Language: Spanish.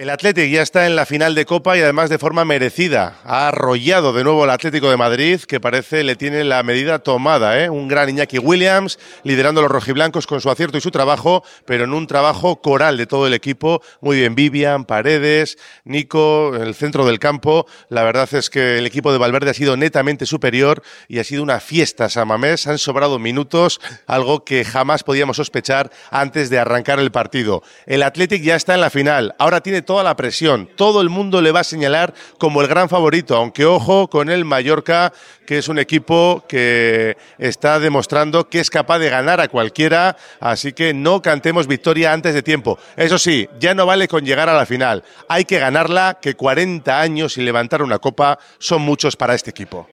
El Atlético ya está en la final de Copa y además de forma merecida. Ha arrollado de nuevo el Atlético de Madrid, que parece le tiene la medida tomada. ¿eh? Un gran Iñaki Williams liderando los rojiblancos con su acierto y su trabajo, pero en un trabajo coral de todo el equipo. Muy bien, Vivian, Paredes, Nico, el centro del campo. La verdad es que el equipo de Valverde ha sido netamente superior y ha sido una fiesta Samamés. Han sobrado minutos, algo que jamás podíamos sospechar antes de arrancar el partido. El Atlético ya está en la final. Ahora tiene toda la presión. Todo el mundo le va a señalar como el gran favorito, aunque ojo con el Mallorca, que es un equipo que está demostrando que es capaz de ganar a cualquiera, así que no cantemos victoria antes de tiempo. Eso sí, ya no vale con llegar a la final. Hay que ganarla, que 40 años y levantar una copa son muchos para este equipo.